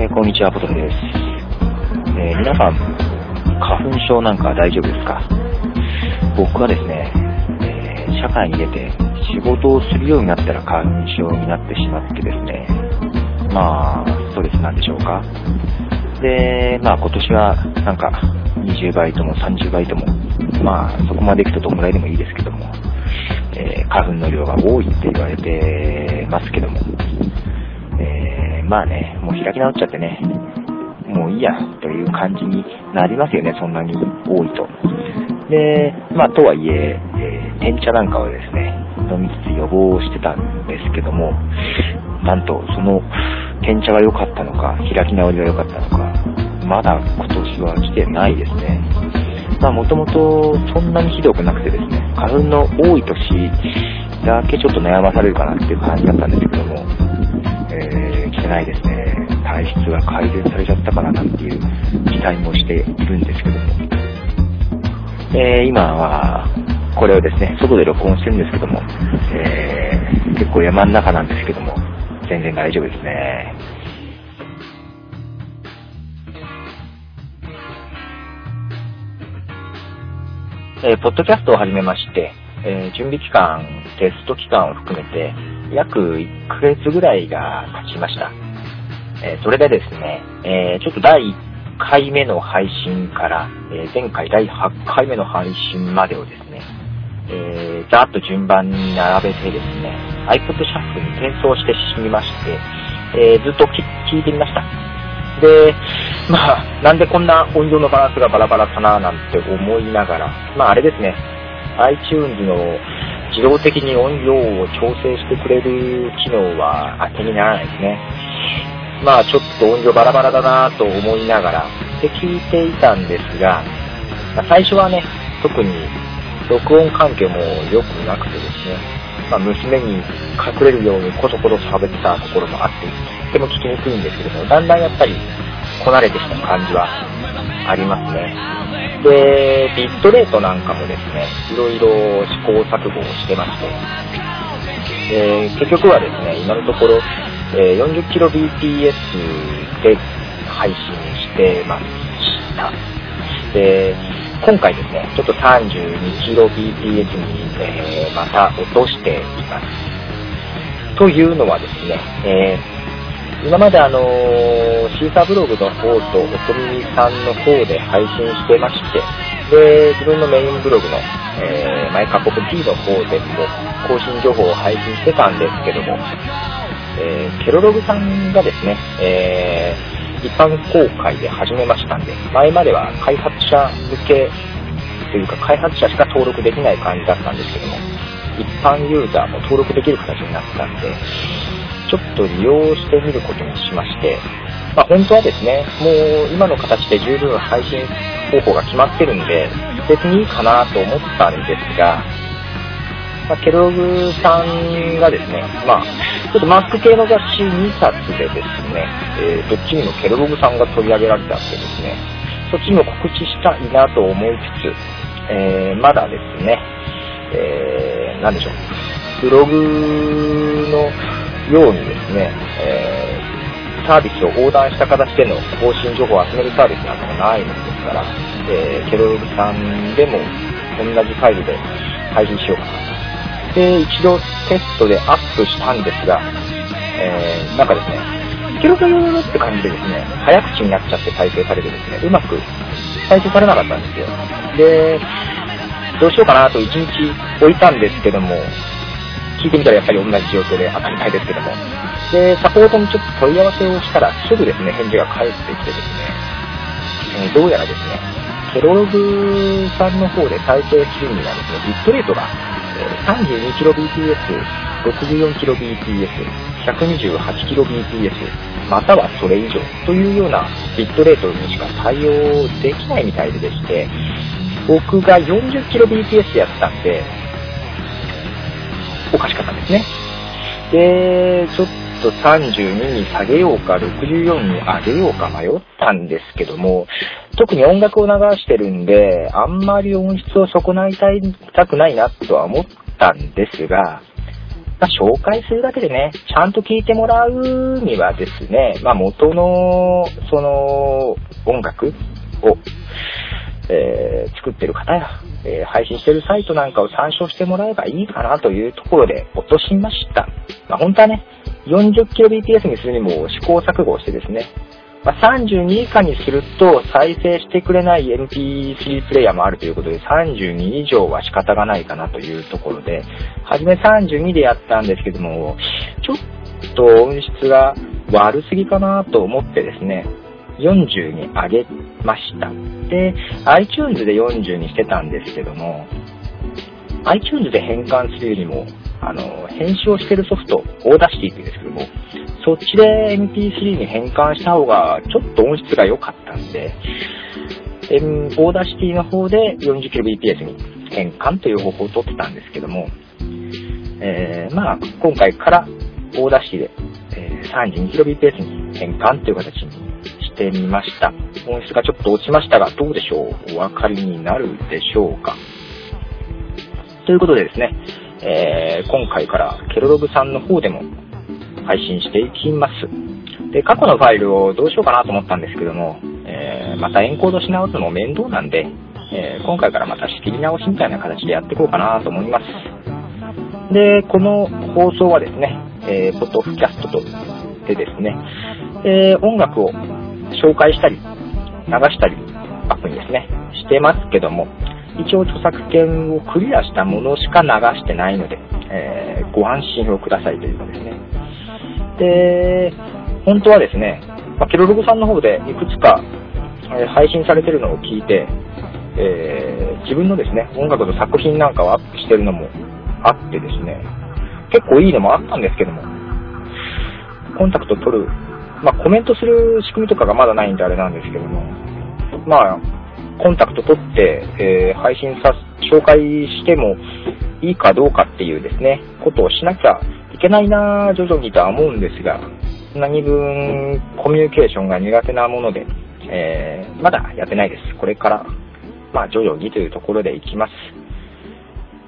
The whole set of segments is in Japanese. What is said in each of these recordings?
えーこんにちは、ポトフです。えー皆さん、花粉症なんか大丈夫ですか？僕はですね、えー社会に出て仕事をするようになったら花粉症になってしまってですね、まあ、ストレスなんでしょうか？で、まあ今年はなんか20倍とも30倍とも、まあそこまで行くとどんぐらいでもいいですけども、えー花粉の量が多いって言われてますけども、まあね、もう開き直っちゃってね、もういいやという感じになりますよね、そんなに多いと。で、まあとはいえ、えー、天茶なんかをですね、飲みつつ予防してたんですけども、なんとその天茶が良かったのか、開き直りが良かったのか、まだ今年は来てないですね。まあもともとそんなにひどくなくてですね、花粉の多い年だけちょっと悩まされるかなっていう感じだったんですけども、ないですね。体質が改善されちゃったかななんていう期待もしているんですけども。えー、今は、これをですね、外で録音してるんですけども、えー、結構山の中なんですけども、全然大丈夫ですね。えーポッドキャストを始めまして、えー準備期間、テスト期間を含めて、約1ヶ月ぐらいが経ちました。えーそれでですね、えーちょっと第1回目の配信から、え前回第8回目の配信までをですね、えーざーっと順番に並べてですね、iPod シャッフルに転送してみまして、えずっと聞聞いてみました。で、まあ、なんでこんな音量のバランスがバラバラかななんて思いながら、まああれですね、iTunes の自動的に音量を調整してくれる機能は当てにならないですね。まあちょっと音量バラバラだなと思いながら、で聞いていたんですが、まあ最初はね、特に録音環境も良くなくてですね、まあ、娘に隠れるようにコソコソ喋ってたところもあって、とても聞きにくいんですけども、だんだんやっぱりこなれてきた感じはありますね。で、ビットレートなんかもですね、いろいろ試行錯誤をしてまして、で結局はですね、今のところ、えー 40kbps で配信してました。で、今回ですね、ちょっと 32kbps に、えーまた落としています。というのはですね、えー今まであのーシーサーブログの方とおとみさんの方で配信してまして、で、自分のメインブログの、えーマイカップ T の方でも更新情報を配信してたんですけども、えーケロログさんがですね、えー一般公開で始めましたんで、前までは開発者向けというか開発者しか登録できない感じだったんですけども、一般ユーザーも登録できる形になったんで、ちょっと利用してみることにしまして、まあ、本当はですね、もう今の形で十分配信方法が決まってるんで、別にいいかなと思ったんですが、まあ、ケロログさんがですね、まあ、ちょっとマック系の雑誌2冊でですね、えーどっちにもケロログさんが取り上げられたんでですね、そっちにも告知したいなと思いつつ、えーまだですね、えーなんでしょう、ブログのようにですね、えーサービスを横断した形での更新情報を集めるサービスなんかがないものですから、えーケロログさんでも同じファイルで配信しようかなと。で、一度テストでアップしたんですが、えーなんかですね、ケロロロって感じでですね、早口になっちゃって再生されてですね、うまく再生されなかったんですよ。で、どうしようかなと一日置いたんですけども、聞いてみたらやっぱり同じ状況で当たり前ですけども。で、サポートにちょっと問い合わせをしたら、すぐですね、返事が返ってきてですね、えーどうやらですね、ケロログさんの方で再生するにはですね、ビットレートが、え 32kbps、64kbps、128kbps、またはそれ以上というようなビットレートにしか対応できないみたいででして、僕が 40kbps やったんで、おかしかったんですね。で、ちょっと32に下げようか、64に上げようか迷ったんですけども、特に音楽を流してるんで、あんまり音質を損ないたいたくないなとは思ったんですが、まあ、紹介するだけでね、ちゃんと聴いてもらうにはですね、まあ、元の、その、音楽を、えー、作ってる方や、えー、配信してるサイトなんかを参照してもらえばいいかなというところで落としました。まあ、本当はね、40kbps にするにも試行錯誤してですね、まあ、32以下にすると再生してくれない MP3 プレイヤーもあるということで、32以上は仕方がないかなというところで、はじめ32でやったんですけども、ちょっと音質が悪すぎかなと思ってですね、40に上げました。で、iTunes で40にしてたんですけども、iTunes で変換するよりも、あの、編集をしてるソフト、 Audacity って言うんですけども、そっちで MP3 に変換した方が、ちょっと音質が良かったんで、 Audacity の方で 40kbps に変換という方法をとってたんですけども、えー、まあ、今回から Audacity で、32kbps に変換という形にしてみました。音質がちょっと落ちましたが、どうでしょう？お分かりになるでしょうか？ということでですね、えー、今回からケロログさんの方でも配信していきます。で、過去のファイルをどうしようかなと思ったんですけども、えー、またエンコードし直すのも面倒なんで、えー、今回からまた仕切り直しみたいな形でやっていこうかなと思います。で、この放送はですね、えー、ポッドキャストとでですね、えー、音楽を紹介したり、流したり、アップにですね、してますけども、一応著作権をクリアしたものしか流してないので、えー、ご安心をくださいというかですね。で、本当はですね、まあ、ケロログさんの方でいくつか、えー、配信されてるのを聞いて、えー、自分のですね、音楽の作品なんかをアップしてるのもあってですね、結構いいのもあったんですけども、コンタクト取るまあ、コメントする仕組みとかがまだないんであれなんですけども、まあ、コンタクト取って、えー、配信さ、紹介してもいいかどうかっていうですね、ことをしなきゃいけないな徐々にとは思うんですが、何分コミュニケーションが苦手なもので、えー、まだやってないです。これから、まあ、徐々にというところでいきます。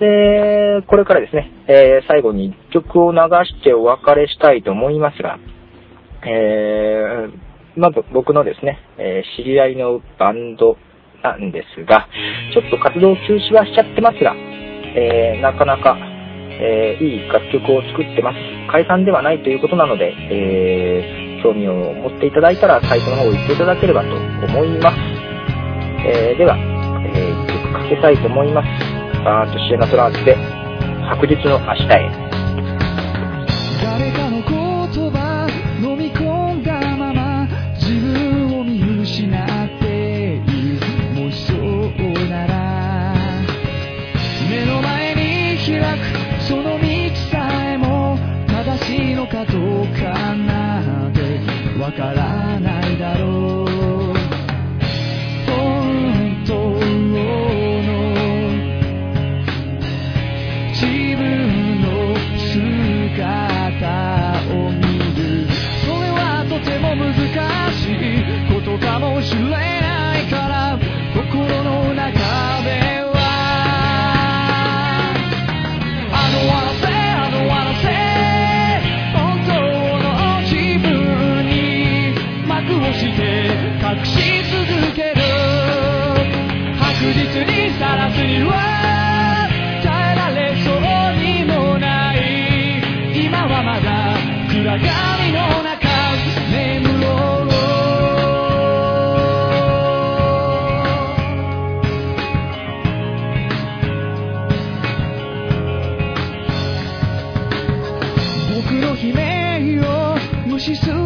で、これからですね、えー、最後に1曲を流してお別れしたいと思いますが、えー、まず僕のですね、えー、知り合いのバンドなんですが、ちょっと活動休止はしちゃってますが、えー、なかなか、えー、いい楽曲を作ってます。解散ではないということなので、えー、興味を持っていただいたらサイトの方行っていただければと思います。えー、では、えー、曲かけたいと思います。バートシエナトラーズで、白日の明日へ。からないだろう。本当の自分の姿を見る。それはとても難しい。ことかもしれないの悲鳴を無視する